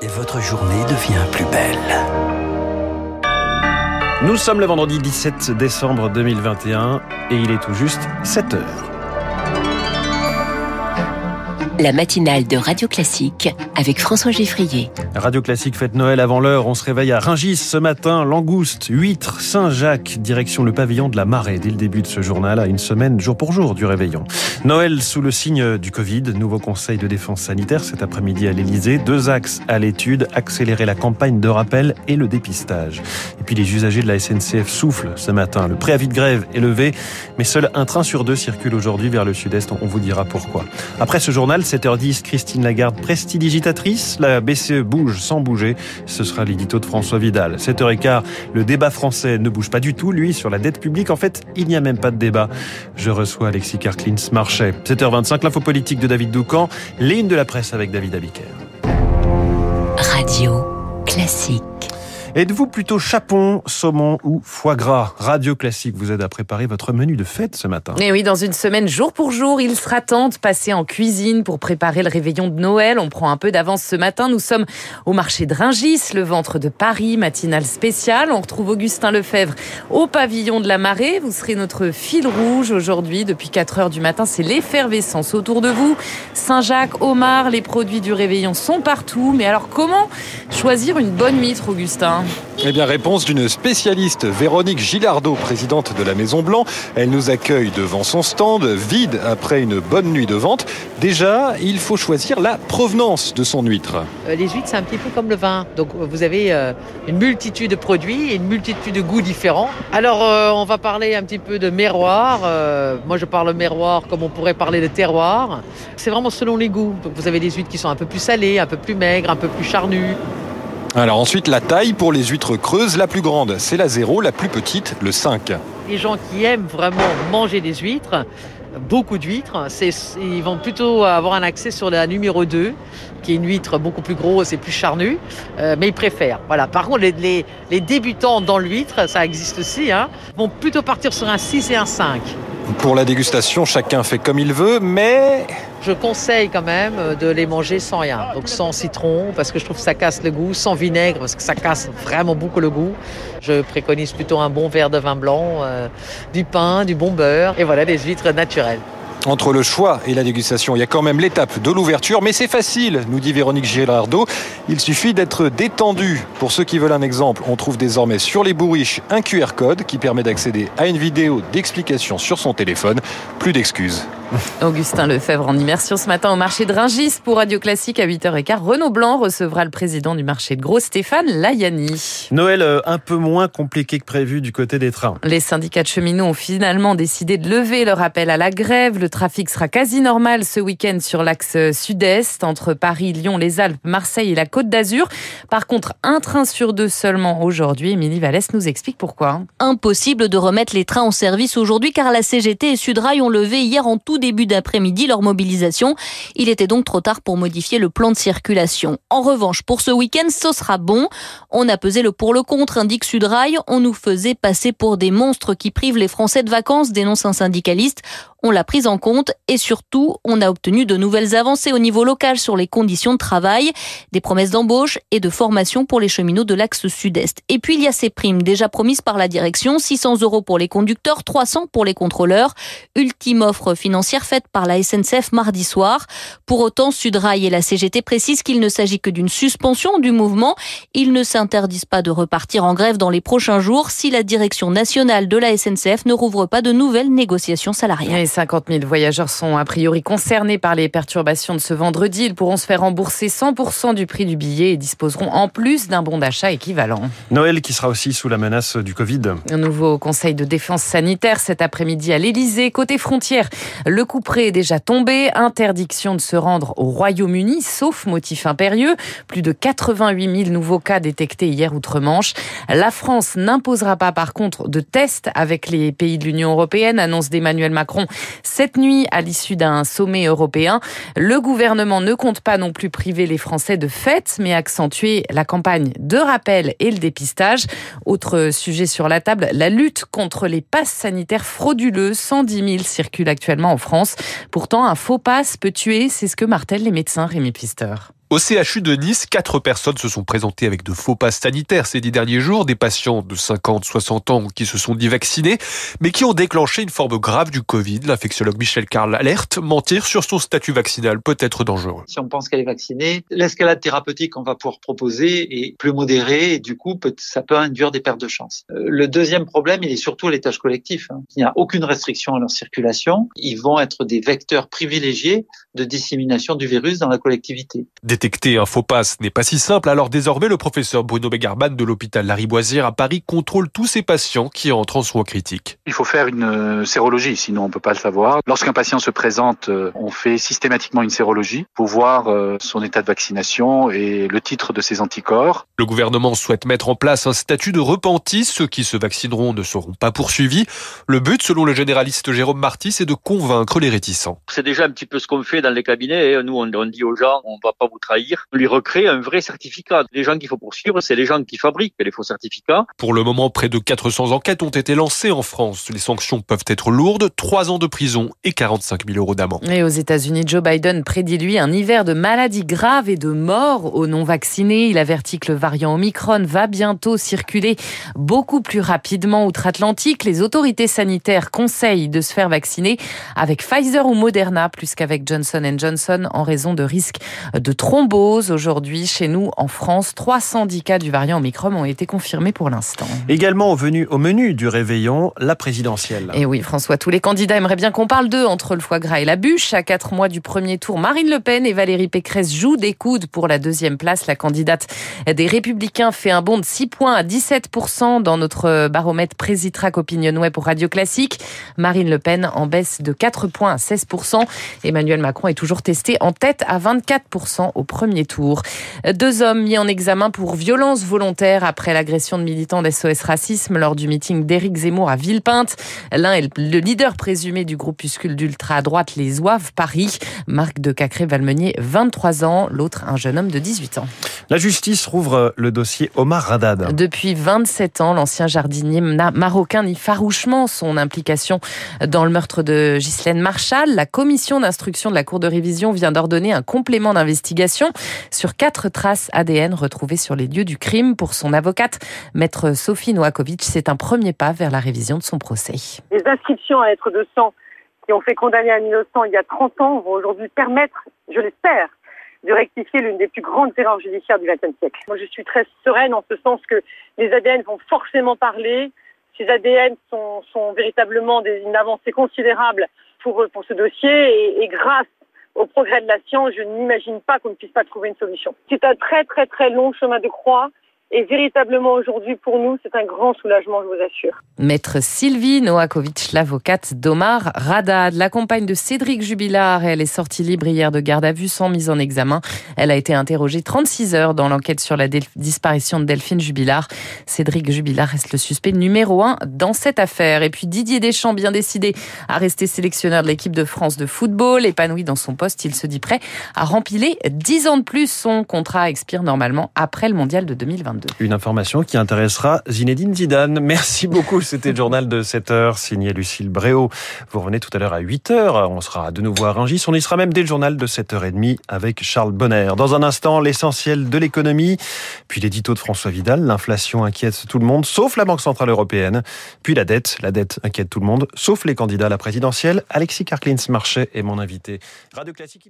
et votre journée devient plus belle. Nous sommes le vendredi 17 décembre 2021 et il est tout juste 7 heures. La matinale de Radio Classique avec François Geffrier. Radio Classique fête Noël avant l'heure. On se réveille à Ringis ce matin. Langouste, huîtres, Saint-Jacques, direction le pavillon de la Marée dès le début de ce journal à une semaine jour pour jour du réveillon. Noël sous le signe du Covid. Nouveau conseil de défense sanitaire cet après-midi à l'Elysée. Deux axes à l'étude. Accélérer la campagne de rappel et le dépistage. Et puis les usagers de la SNCF soufflent ce matin. Le préavis de grève est levé, mais seul un train sur deux circule aujourd'hui vers le sud-est. On vous dira pourquoi. Après ce journal, 7h10, Christine Lagarde, prestidigitatrice. La BCE bouge sans bouger. Ce sera l'édito de François Vidal. 7h15, le débat français ne bouge pas du tout, lui, sur la dette publique. En fait, il n'y a même pas de débat. Je reçois Alexis Karklins Marchais. 7h25, l'info politique de David Doucan. Les de la presse avec David Abiker. Radio Classique. Êtes-vous plutôt chapon, saumon ou foie gras? Radio Classique vous aide à préparer votre menu de fête ce matin. Et oui, dans une semaine jour pour jour, il sera temps de passer en cuisine pour préparer le réveillon de Noël. On prend un peu d'avance ce matin. Nous sommes au marché de Ringis, le ventre de Paris, matinale spéciale. On retrouve Augustin Lefebvre au pavillon de la Marée. Vous serez notre fil rouge aujourd'hui. Depuis 4 heures du matin, c'est l'effervescence autour de vous. Saint-Jacques, Omar, les produits du réveillon sont partout. Mais alors, comment choisir une bonne mitre, Augustin? Eh bien, réponse d'une spécialiste, Véronique Gilardot, présidente de la Maison Blanc. Elle nous accueille devant son stand, vide après une bonne nuit de vente. Déjà, il faut choisir la provenance de son huître. Euh, les huîtres, c'est un petit peu comme le vin. Donc, vous avez euh, une multitude de produits et une multitude de goûts différents. Alors, euh, on va parler un petit peu de miroir. moi, je parle miroir comme on pourrait parler de terroir. C'est vraiment selon les goûts. Vous avez des huîtres qui sont un peu plus salées, un peu plus maigres, un peu plus charnues. Alors ensuite, la taille pour les huîtres creuses, la plus grande, c'est la 0, la plus petite, le 5. Les gens qui aiment vraiment manger des huîtres, beaucoup d'huîtres, ils vont plutôt avoir un accès sur la numéro 2, qui est une huître beaucoup plus grosse et plus charnue, euh, mais ils préfèrent. Voilà. Par contre, les, débutants dans l'huître, ça existe aussi, hein, vont plutôt partir sur un 6 et un 5. Pour la dégustation, chacun fait comme il veut, mais je conseille quand même de les manger sans rien. Donc sans citron, parce que je trouve que ça casse le goût, sans vinaigre, parce que ça casse vraiment beaucoup le goût. Je préconise plutôt un bon verre de vin blanc, euh, du pain, du bon beurre, et voilà, des huîtres naturelles. Entre le choix et la dégustation, il y a quand même l'étape de l'ouverture, mais c'est facile, nous dit Véronique Girardot. Il suffit d'être détendu. Pour ceux qui veulent un exemple, on trouve désormais sur les bourriches un QR code qui permet d'accéder à une vidéo d'explication sur son téléphone. Plus d'excuses. Augustin Lefebvre en immersion ce matin au marché de Ringis pour Radio Classique à 8h15. Renaud Blanc recevra le président du marché de Gros, Stéphane Layani. Noël euh, un peu moins compliqué que prévu du côté des trains. Les syndicats de cheminots ont finalement décidé de lever leur appel à la grève. Le trafic sera quasi normal ce week-end sur l'axe sud-est entre Paris, Lyon, les Alpes, Marseille et la Côte d'Azur. Par contre, un train sur deux seulement aujourd'hui. Émilie Vallès nous explique pourquoi. Impossible de remettre les trains en service aujourd'hui car la CGT et Sudrail ont levé hier en tout début d'après-midi leur mobilisation. Il était donc trop tard pour modifier le plan de circulation. En revanche, pour ce week-end, ce sera bon. On a pesé le pour le contre, indique Sudrail. On nous faisait passer pour des monstres qui privent les Français de vacances, dénonce un syndicaliste on l'a prise en compte et surtout, on a obtenu de nouvelles avancées au niveau local sur les conditions de travail, des promesses d'embauche et de formation pour les cheminots de l'axe sud-est. Et puis, il y a ces primes déjà promises par la direction, 600 euros pour les conducteurs, 300 pour les contrôleurs. Ultime offre financière faite par la SNCF mardi soir. Pour autant, Sudrail et la CGT précisent qu'il ne s'agit que d'une suspension du mouvement. Ils ne s'interdisent pas de repartir en grève dans les prochains jours si la direction nationale de la SNCF ne rouvre pas de nouvelles négociations salariales. 50 000 voyageurs sont a priori concernés par les perturbations de ce vendredi. Ils pourront se faire rembourser 100% du prix du billet et disposeront en plus d'un bon d'achat équivalent. Noël qui sera aussi sous la menace du Covid. Un nouveau conseil de défense sanitaire cet après-midi à l'Elysée. Côté frontière, le coup près est déjà tombé. Interdiction de se rendre au Royaume-Uni, sauf motif impérieux. Plus de 88 000 nouveaux cas détectés hier outre-Manche. La France n'imposera pas par contre de tests avec les pays de l'Union européenne, annonce d'Emmanuel Macron cette nuit, à l'issue d'un sommet européen, le gouvernement ne compte pas non plus priver les Français de fêtes, mais accentuer la campagne de rappel et le dépistage. Autre sujet sur la table, la lutte contre les passes sanitaires frauduleux. 110 000 circulent actuellement en France. Pourtant, un faux passe peut tuer, c'est ce que martèlent les médecins Rémi Pister. Au CHU de Nice, quatre personnes se sont présentées avec de faux passes sanitaires ces dix derniers jours, des patients de 50, 60 ans qui se sont dit vaccinés, mais qui ont déclenché une forme grave du Covid. L'infectiologue Michel Carl alerte, mentir sur son statut vaccinal peut être dangereux. Si on pense qu'elle est vaccinée, l'escalade thérapeutique qu'on va pouvoir proposer est plus modérée et du coup, ça peut induire des pertes de chance. Euh, le deuxième problème, il est surtout à l'étage collectif. Hein. Il n'y a aucune restriction à leur circulation. Ils vont être des vecteurs privilégiés de dissémination du virus dans la collectivité. Détecter un faux passe n'est pas si simple, alors désormais le professeur Bruno Begarban de l'hôpital Lariboisière à Paris contrôle tous ces patients qui entrent en soins critiques. Il faut faire une euh, sérologie, sinon on peut pas le savoir. Lorsqu'un patient se présente, euh, on fait systématiquement une sérologie pour voir euh, son état de vaccination et le titre de ses anticorps. Le gouvernement souhaite mettre en place un statut de repenti. Ceux qui se vaccineront ne seront pas poursuivis. Le but, selon le généraliste Jérôme Marty, c'est de convaincre les réticents. C'est déjà un petit peu ce qu'on fait dans les cabinets. Hein. Nous, on dit aux gens, on ne va pas vous on lui recrée un vrai certificat. Les gens qu'il faut poursuivre, c'est les gens qui fabriquent les faux certificats. Pour le moment, près de 400 enquêtes ont été lancées en France. Les sanctions peuvent être lourdes, 3 ans de prison et 45 000 euros d'amende. Et aux États-Unis, Joe Biden prédit lui un hiver de maladies graves et de morts aux non-vaccinés. Il avertit que le variant Omicron va bientôt circuler beaucoup plus rapidement outre-Atlantique. Les autorités sanitaires conseillent de se faire vacciner avec Pfizer ou Moderna plus qu'avec Johnson Johnson en raison de risques de trop Aujourd'hui, chez nous, en France, 310 cas du variant Omicron ont été confirmés pour l'instant. Également au menu, au menu du réveillon, la présidentielle. Et oui, François, tous les candidats aimeraient bien qu'on parle d'eux entre le foie gras et la bûche. À quatre mois du premier tour, Marine Le Pen et Valérie Pécresse jouent des coudes pour la deuxième place. La candidate des Républicains fait un bond de 6 points à 17% dans notre baromètre Présitrac Opinion Web pour Radio Classique. Marine Le Pen en baisse de 4 points à 16%. Emmanuel Macron est toujours testé en tête à 24% au premier tour. Deux hommes mis en examen pour violence volontaire après l'agression de militants d'SOS Racisme lors du meeting d'Éric Zemmour à Villepinte. L'un est le leader présumé du groupuscule d'ultra-droite Les Oeuvres Paris. Marc de Cacré-Valmenier, 23 ans. L'autre, un jeune homme de 18 ans. La justice rouvre le dossier Omar Haddad. Depuis 27 ans, l'ancien jardinier marocain nie farouchement son implication dans le meurtre de Ghislaine Marshall. La commission d'instruction de la Cour de révision vient d'ordonner un complément d'investigation sur quatre traces ADN retrouvées sur les lieux du crime. Pour son avocate, maître Sophie Noakovic, c'est un premier pas vers la révision de son procès. Les inscriptions à être de sang qui ont fait condamner un innocent il y a 30 ans vont aujourd'hui permettre, je l'espère, de rectifier l'une des plus grandes erreurs judiciaires du XXe siècle. Moi, je suis très sereine en ce sens que les ADN vont forcément parler. Ces ADN sont, véritablement des, une avancée considérable pour, pour ce dossier et, et grâce au progrès de la science, je n'imagine pas qu'on ne puisse pas trouver une solution. C'est un très très très long chemin de croix et véritablement aujourd'hui, pour nous, c'est un grand soulagement, je vous assure. Maître Sylvie Noakovic, l'avocate d'Omar Radad, la compagne de Cédric Jubilard, elle est sortie libre hier de garde à vue sans mise en examen. Elle a été interrogée 36 heures dans l'enquête sur la disparition de Delphine Jubilard. Cédric Jubilard reste le suspect numéro un dans cette affaire. Et puis Didier Deschamps, bien décidé à rester sélectionneur de l'équipe de France de football, épanoui dans son poste, il se dit prêt à remplir 10 ans de plus. Son contrat expire normalement après le mondial de 2022. Une information qui intéressera Zinedine Zidane. Merci beaucoup. C'était le journal de 7 heures, signé Lucille Bréau. Vous revenez tout à l'heure à 8 heures. On sera de nouveau à Rungis. On y sera même dès le journal de 7h30 avec Charles Bonner. Dans un instant, l'essentiel de l'économie. Puis l'édito de François Vidal. L'inflation inquiète tout le monde, sauf la Banque Centrale Européenne. Puis la dette. La dette inquiète tout le monde, sauf les candidats à la présidentielle. Alexis Karklins Marchais est mon invité. Radio Classique.